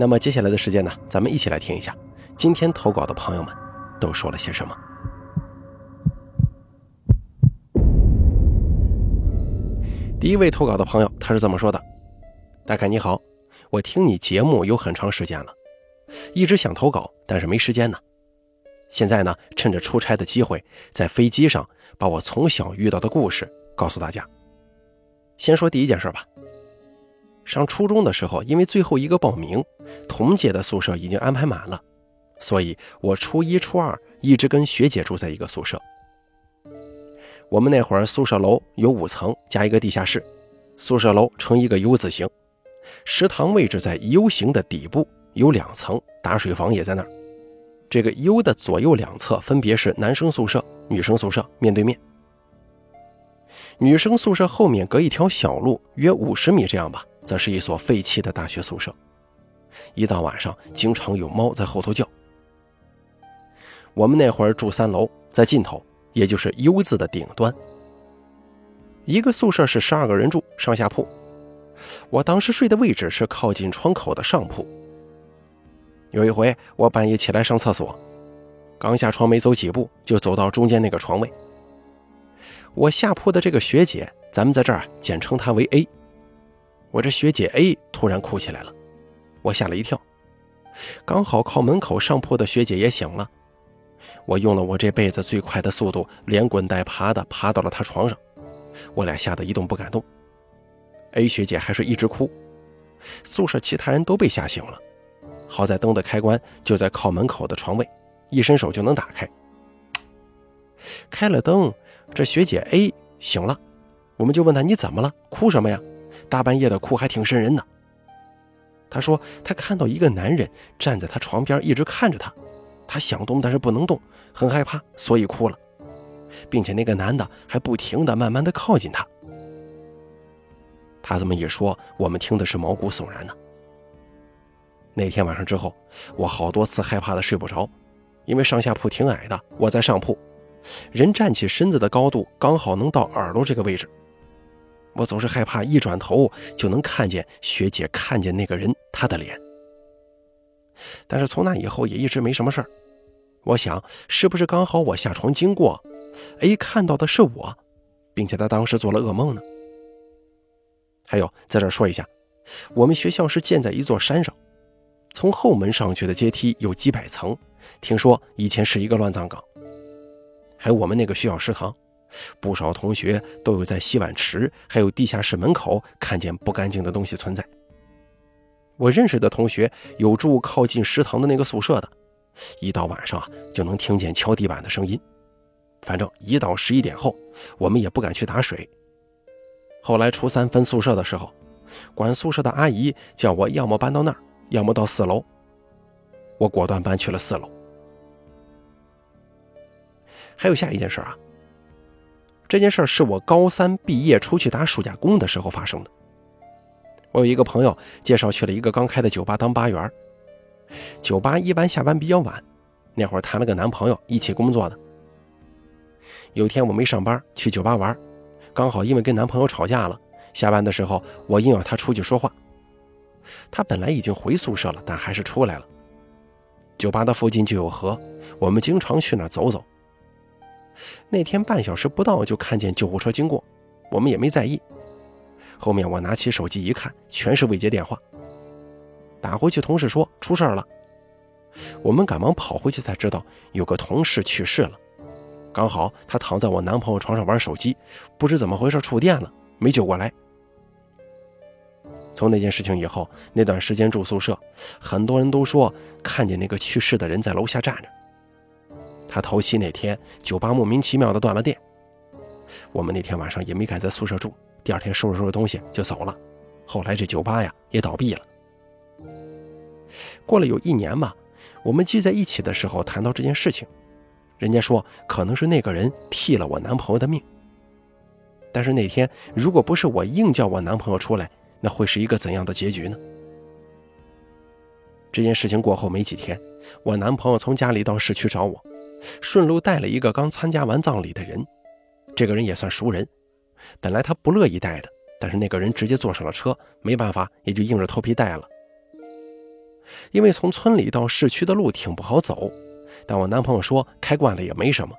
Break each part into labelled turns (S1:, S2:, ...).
S1: 那么接下来的时间呢，咱们一起来听一下今天投稿的朋友们都说了些什么。第一位投稿的朋友，他是这么说的：“大凯你好，我听你节目有很长时间了，一直想投稿，但是没时间呢。现在呢，趁着出差的机会，在飞机上把我从小遇到的故事告诉大家。先说第一件事吧。”上初中的时候，因为最后一个报名，同届的宿舍已经安排满了，所以我初一、初二一直跟学姐住在一个宿舍。我们那会儿宿舍楼有五层加一个地下室，宿舍楼呈一个 U 字形，食堂位置在 U 型的底部，有两层，打水房也在那儿。这个 U 的左右两侧分别是男生宿舍、女生宿舍，面对面。女生宿舍后面隔一条小路，约五十米这样吧。则是一所废弃的大学宿舍，一到晚上，经常有猫在后头叫。我们那会儿住三楼，在尽头，也就是 U 字的顶端。一个宿舍是十二个人住，上下铺。我当时睡的位置是靠近窗口的上铺。有一回，我半夜起来上厕所，刚下床没走几步，就走到中间那个床位。我下铺的这个学姐，咱们在这儿简称她为 A。我这学姐 A 突然哭起来了，我吓了一跳。刚好靠门口上铺的学姐也醒了，我用了我这辈子最快的速度，连滚带爬的爬到了她床上。我俩吓得一动不敢动。A 学姐还是一直哭，宿舍其他人都被吓醒了。好在灯的开关就在靠门口的床位，一伸手就能打开。开了灯，这学姐 A 醒了，我们就问她：“你怎么了？哭什么呀？”大半夜的哭还挺瘆人的。他说他看到一个男人站在他床边，一直看着他。他想动，但是不能动，很害怕，所以哭了，并且那个男的还不停的、慢慢的靠近他。他这么一说，我们听的是毛骨悚然呢。那天晚上之后，我好多次害怕的睡不着，因为上下铺挺矮的，我在上铺，人站起身子的高度刚好能到耳朵这个位置。我总是害怕一转头就能看见学姐看见那个人他的脸，但是从那以后也一直没什么事儿。我想是不是刚好我下床经过，A 看到的是我，并且他当时做了噩梦呢？还有，在这说一下，我们学校是建在一座山上，从后门上去的阶梯有几百层，听说以前是一个乱葬岗。还有我们那个学校食堂。不少同学都有在洗碗池还有地下室门口看见不干净的东西存在。我认识的同学有住靠近食堂的那个宿舍的，一到晚上啊就能听见敲地板的声音。反正一到十一点后，我们也不敢去打水。后来初三分宿舍的时候，管宿舍的阿姨叫我要么搬到那儿，要么到四楼。我果断搬去了四楼。还有下一件事啊。这件事是我高三毕业出去打暑假工的时候发生的。我有一个朋友介绍去了一个刚开的酒吧当吧员。酒吧一般下班比较晚，那会儿谈了个男朋友一起工作的。有一天我没上班去酒吧玩，刚好因为跟男朋友吵架了，下班的时候我硬要他出去说话。他本来已经回宿舍了，但还是出来了。酒吧的附近就有河，我们经常去那儿走走。那天半小时不到就看见救护车经过，我们也没在意。后面我拿起手机一看，全是未接电话。打回去，同事说出事了。我们赶忙跑回去才知道有个同事去世了。刚好他躺在我男朋友床上玩手机，不知怎么回事触电了，没救过来。从那件事情以后，那段时间住宿舍，很多人都说看见那个去世的人在楼下站着。他头七那天，酒吧莫名其妙的断了电。我们那天晚上也没敢在宿舍住，第二天收拾收拾东西就走了。后来这酒吧呀也倒闭了。过了有一年吧，我们聚在一起的时候谈到这件事情，人家说可能是那个人替了我男朋友的命。但是那天如果不是我硬叫我男朋友出来，那会是一个怎样的结局呢？这件事情过后没几天，我男朋友从家里到市区找我，顺路带了一个刚参加完葬礼的人，这个人也算熟人。本来他不乐意带的，但是那个人直接坐上了车，没办法，也就硬着头皮带了。因为从村里到市区的路挺不好走，但我男朋友说开惯了也没什么。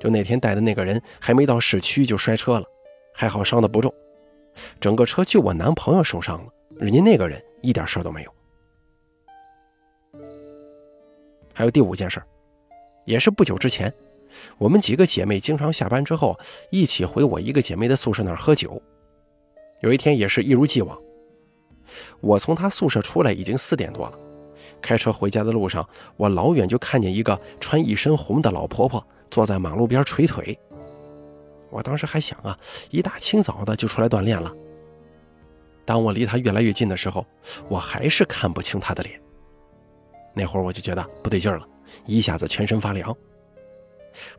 S1: 就那天带的那个人还没到市区就摔车了，还好伤的不重，整个车就我男朋友受伤了，人家那个人一点事都没有。还有第五件事儿，也是不久之前，我们几个姐妹经常下班之后一起回我一个姐妹的宿舍那儿喝酒。有一天也是一如既往，我从她宿舍出来已经四点多了，开车回家的路上，我老远就看见一个穿一身红的老婆婆坐在马路边捶腿。我当时还想啊，一大清早的就出来锻炼了。当我离她越来越近的时候，我还是看不清她的脸。那会儿我就觉得不对劲了，一下子全身发凉。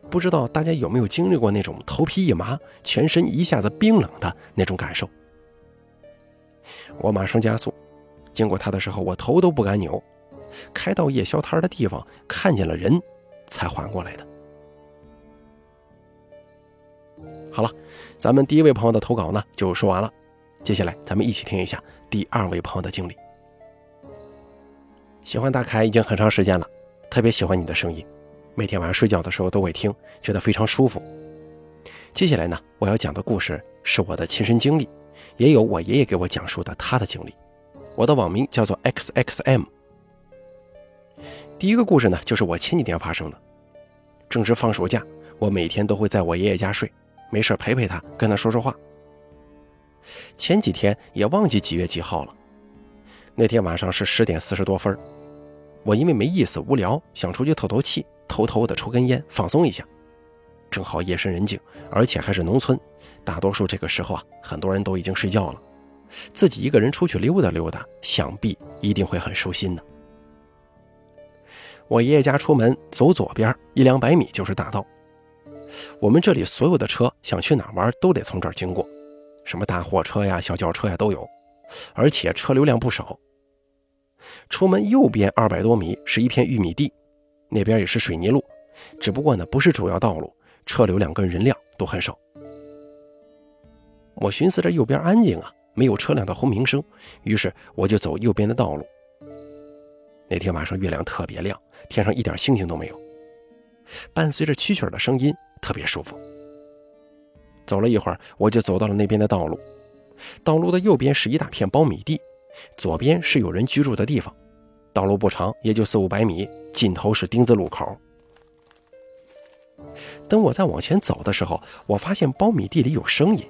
S1: 不知道大家有没有经历过那种头皮一麻、全身一下子冰冷的那种感受？我马上加速，经过他的时候，我头都不敢扭。开到夜宵摊的地方，看见了人，才缓过来的。好了，咱们第一位朋友的投稿呢就说完了，接下来咱们一起听一下第二位朋友的经历。喜欢大凯已经很长时间了，特别喜欢你的声音，每天晚上睡觉的时候都会听，觉得非常舒服。接下来呢，我要讲的故事是我的亲身经历，也有我爷爷给我讲述的他的经历。我的网名叫做 xxm。第一个故事呢，就是我前几天发生的。正值放暑假，我每天都会在我爷爷家睡，没事陪陪他，跟他说说话。前几天也忘记几月几号了，那天晚上是十点四十多分。我因为没意思、无聊，想出去透透气，偷偷的抽根烟，放松一下。正好夜深人静，而且还是农村，大多数这个时候啊，很多人都已经睡觉了。自己一个人出去溜达溜达，想必一定会很舒心的。我爷爷家出门走左边一两百米就是大道。我们这里所有的车想去哪玩都得从这儿经过，什么大货车呀、小轿车呀都有，而且车流量不少。出门右边二百多米是一片玉米地，那边也是水泥路，只不过呢不是主要道路，车流量跟人量都很少。我寻思着右边安静啊，没有车辆的轰鸣声，于是我就走右边的道路。那天晚上月亮特别亮，天上一点星星都没有，伴随着蛐蛐的声音，特别舒服。走了一会儿，我就走到了那边的道路，道路的右边是一大片苞米地。左边是有人居住的地方，道路不长，也就四五百米，尽头是丁字路口。等我再往前走的时候，我发现苞米地里有声音，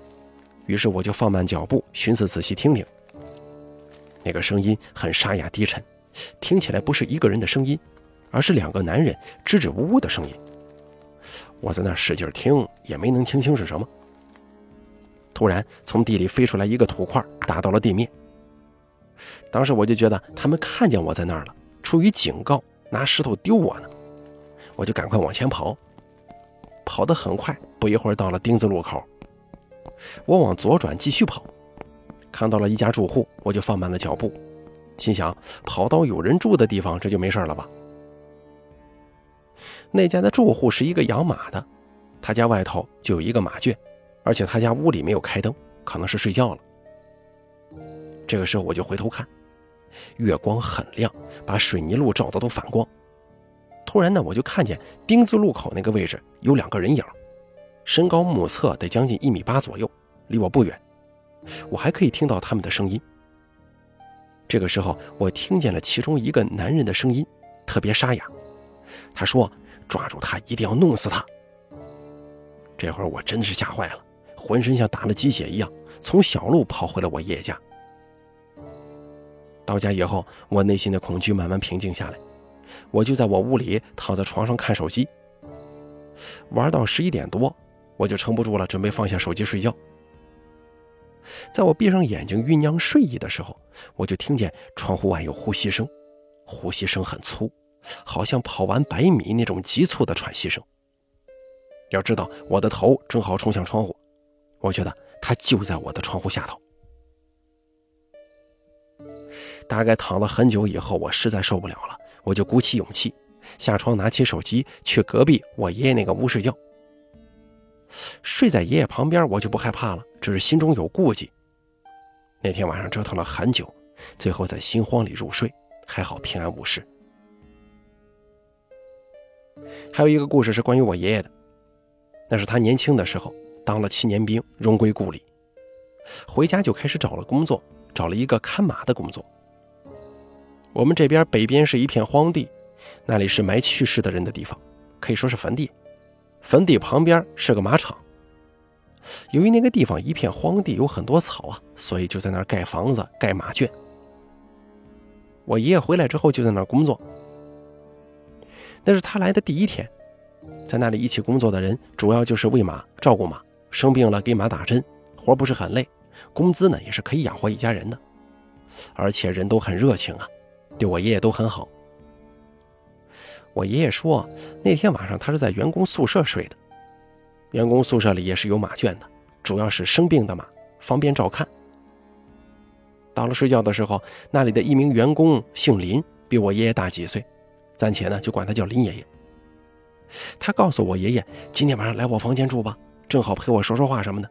S1: 于是我就放慢脚步，寻思仔细听听。那个声音很沙哑低沉，听起来不是一个人的声音，而是两个男人支支吾吾的声音。我在那使劲听，也没能听清是什么。突然，从地里飞出来一个土块，打到了地面。当时我就觉得他们看见我在那儿了，出于警告，拿石头丢我呢。我就赶快往前跑，跑得很快，不一会儿到了丁字路口。我往左转继续跑，看到了一家住户，我就放慢了脚步，心想跑到有人住的地方，这就没事了吧？那家的住户是一个养马的，他家外头就有一个马圈，而且他家屋里没有开灯，可能是睡觉了。这个时候我就回头看。月光很亮，把水泥路照得都反光。突然呢，我就看见丁字路口那个位置有两个人影，身高目测得将近一米八左右，离我不远。我还可以听到他们的声音。这个时候，我听见了其中一个男人的声音，特别沙哑。他说：“抓住他，一定要弄死他。”这会儿我真的是吓坏了，浑身像打了鸡血一样，从小路跑回了我爷爷家。到家以后，我内心的恐惧慢慢平静下来。我就在我屋里躺在床上看手机，玩到十一点多，我就撑不住了，准备放下手机睡觉。在我闭上眼睛酝酿睡意的时候，我就听见窗户外有呼吸声，呼吸声很粗，好像跑完百米那种急促的喘息声。要知道，我的头正好冲向窗户，我觉得他就在我的窗户下头。大概躺了很久以后，我实在受不了了，我就鼓起勇气下床，拿起手机去隔壁我爷爷那个屋睡觉。睡在爷爷旁边，我就不害怕了，只是心中有顾忌。那天晚上折腾了很久，最后在心慌里入睡，还好平安无事。还有一个故事是关于我爷爷的，那是他年轻的时候当了七年兵，荣归故里，回家就开始找了工作，找了一个看马的工作。我们这边北边是一片荒地，那里是埋去世的人的地方，可以说是坟地。坟地旁边是个马场。由于那个地方一片荒地，有很多草啊，所以就在那儿盖房子、盖马圈。我爷爷回来之后就在那儿工作。那是他来的第一天，在那里一起工作的人主要就是喂马、照顾马，生病了给马打针，活不是很累，工资呢也是可以养活一家人的，而且人都很热情啊，对我爷爷都很好。我爷爷说，那天晚上他是在员工宿舍睡的，员工宿舍里也是有马圈的，主要是生病的马，方便照看。到了睡觉的时候，那里的一名员工姓林，比我爷爷大几岁，暂且呢就管他叫林爷爷。他告诉我爷爷，今天晚上来我房间住吧，正好陪我说说话什么的。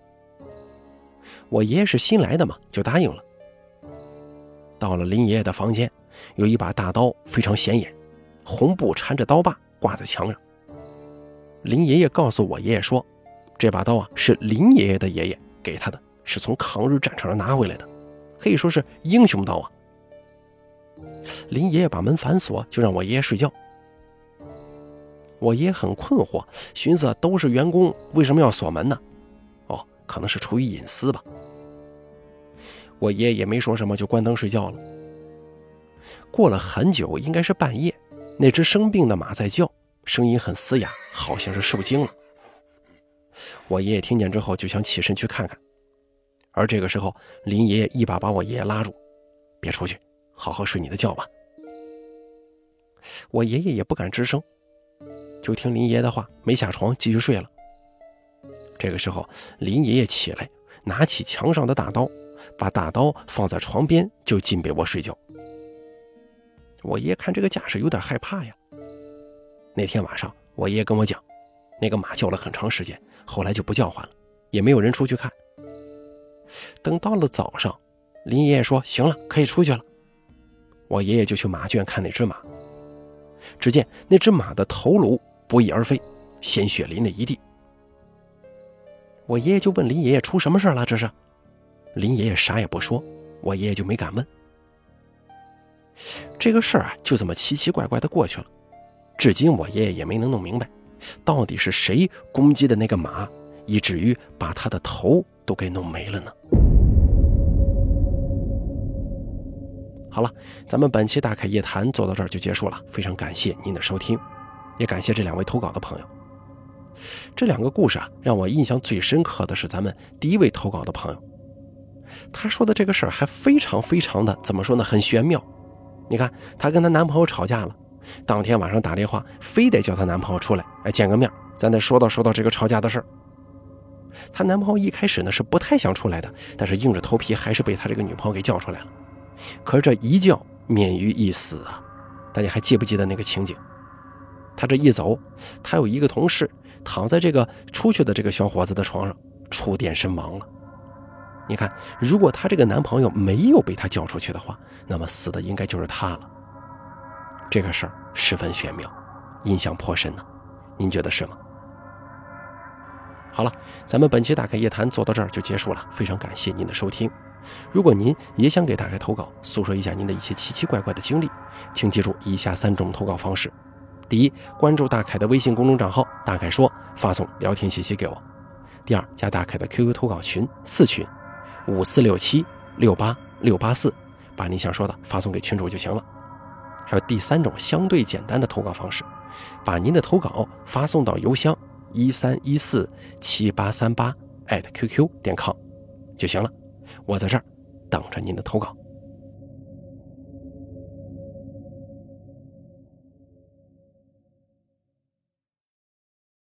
S1: 我爷爷是新来的嘛，就答应了。到了林爷爷的房间，有一把大刀，非常显眼。红布缠着刀把挂在墙上。林爷爷告诉我爷爷说：“这把刀啊，是林爷爷的爷爷给他的，是从抗日战场上拿回来的，可以说是英雄刀啊。”林爷爷把门反锁，就让我爷爷睡觉。我爷爷很困惑，寻思都是员工，为什么要锁门呢？哦，可能是出于隐私吧。我爷爷也没说什么，就关灯睡觉了。过了很久，应该是半夜。那只生病的马在叫，声音很嘶哑，好像是受惊了。我爷爷听见之后就想起身去看看，而这个时候，林爷爷一把把我爷爷拉住：“别出去，好好睡你的觉吧。”我爷爷也不敢吱声，就听林爷爷的话，没下床，继续睡了。这个时候，林爷爷起来，拿起墙上的大刀，把大刀放在床边，就进被窝睡觉。我爷爷看这个架势有点害怕呀。那天晚上，我爷爷跟我讲，那个马叫了很长时间，后来就不叫唤了，也没有人出去看。等到了早上，林爷爷说：“行了，可以出去了。”我爷爷就去马圈看那只马。只见那只马的头颅不翼而飞，鲜血淋了一地。我爷爷就问林爷爷：“出什么事了？这是？”林爷爷啥也不说，我爷爷就没敢问。这个事儿啊，就这么奇奇怪怪的过去了。至今我爷爷也没能弄明白，到底是谁攻击的那个马，以至于把他的头都给弄没了呢？好了，咱们本期大凯夜谈做到这儿就结束了，非常感谢您的收听，也感谢这两位投稿的朋友。这两个故事啊，让我印象最深刻的是咱们第一位投稿的朋友，他说的这个事儿还非常非常的怎么说呢，很玄妙。你看，她跟她男朋友吵架了，当天晚上打电话，非得叫她男朋友出来，哎，见个面，咱得说道说道这个吵架的事儿。她男朋友一开始呢是不太想出来的，但是硬着头皮还是被她这个女朋友给叫出来了。可是这一叫免于一死啊！大家还记不记得那个情景？他这一走，他有一个同事躺在这个出去的这个小伙子的床上，触电身亡了。你看，如果她这个男朋友没有被她叫出去的话，那么死的应该就是她了。这个事儿十分玄妙，印象颇深呢。您觉得是吗？好了，咱们本期大开夜谈做到这儿就结束了，非常感谢您的收听。如果您也想给大开投稿，诉说一下您的一些奇奇怪怪的经历，请记住以下三种投稿方式：第一，关注大凯的微信公众账号“大凯说”，发送聊天信息给我；第二，加大凯的 QQ 投稿群四群。五四六七六八六八四，把你想说的发送给群主就行了。还有第三种相对简单的投稿方式，把您的投稿发送到邮箱一三一四七八三八 @QQ 点 com 就行了。我在这儿等着您的投稿。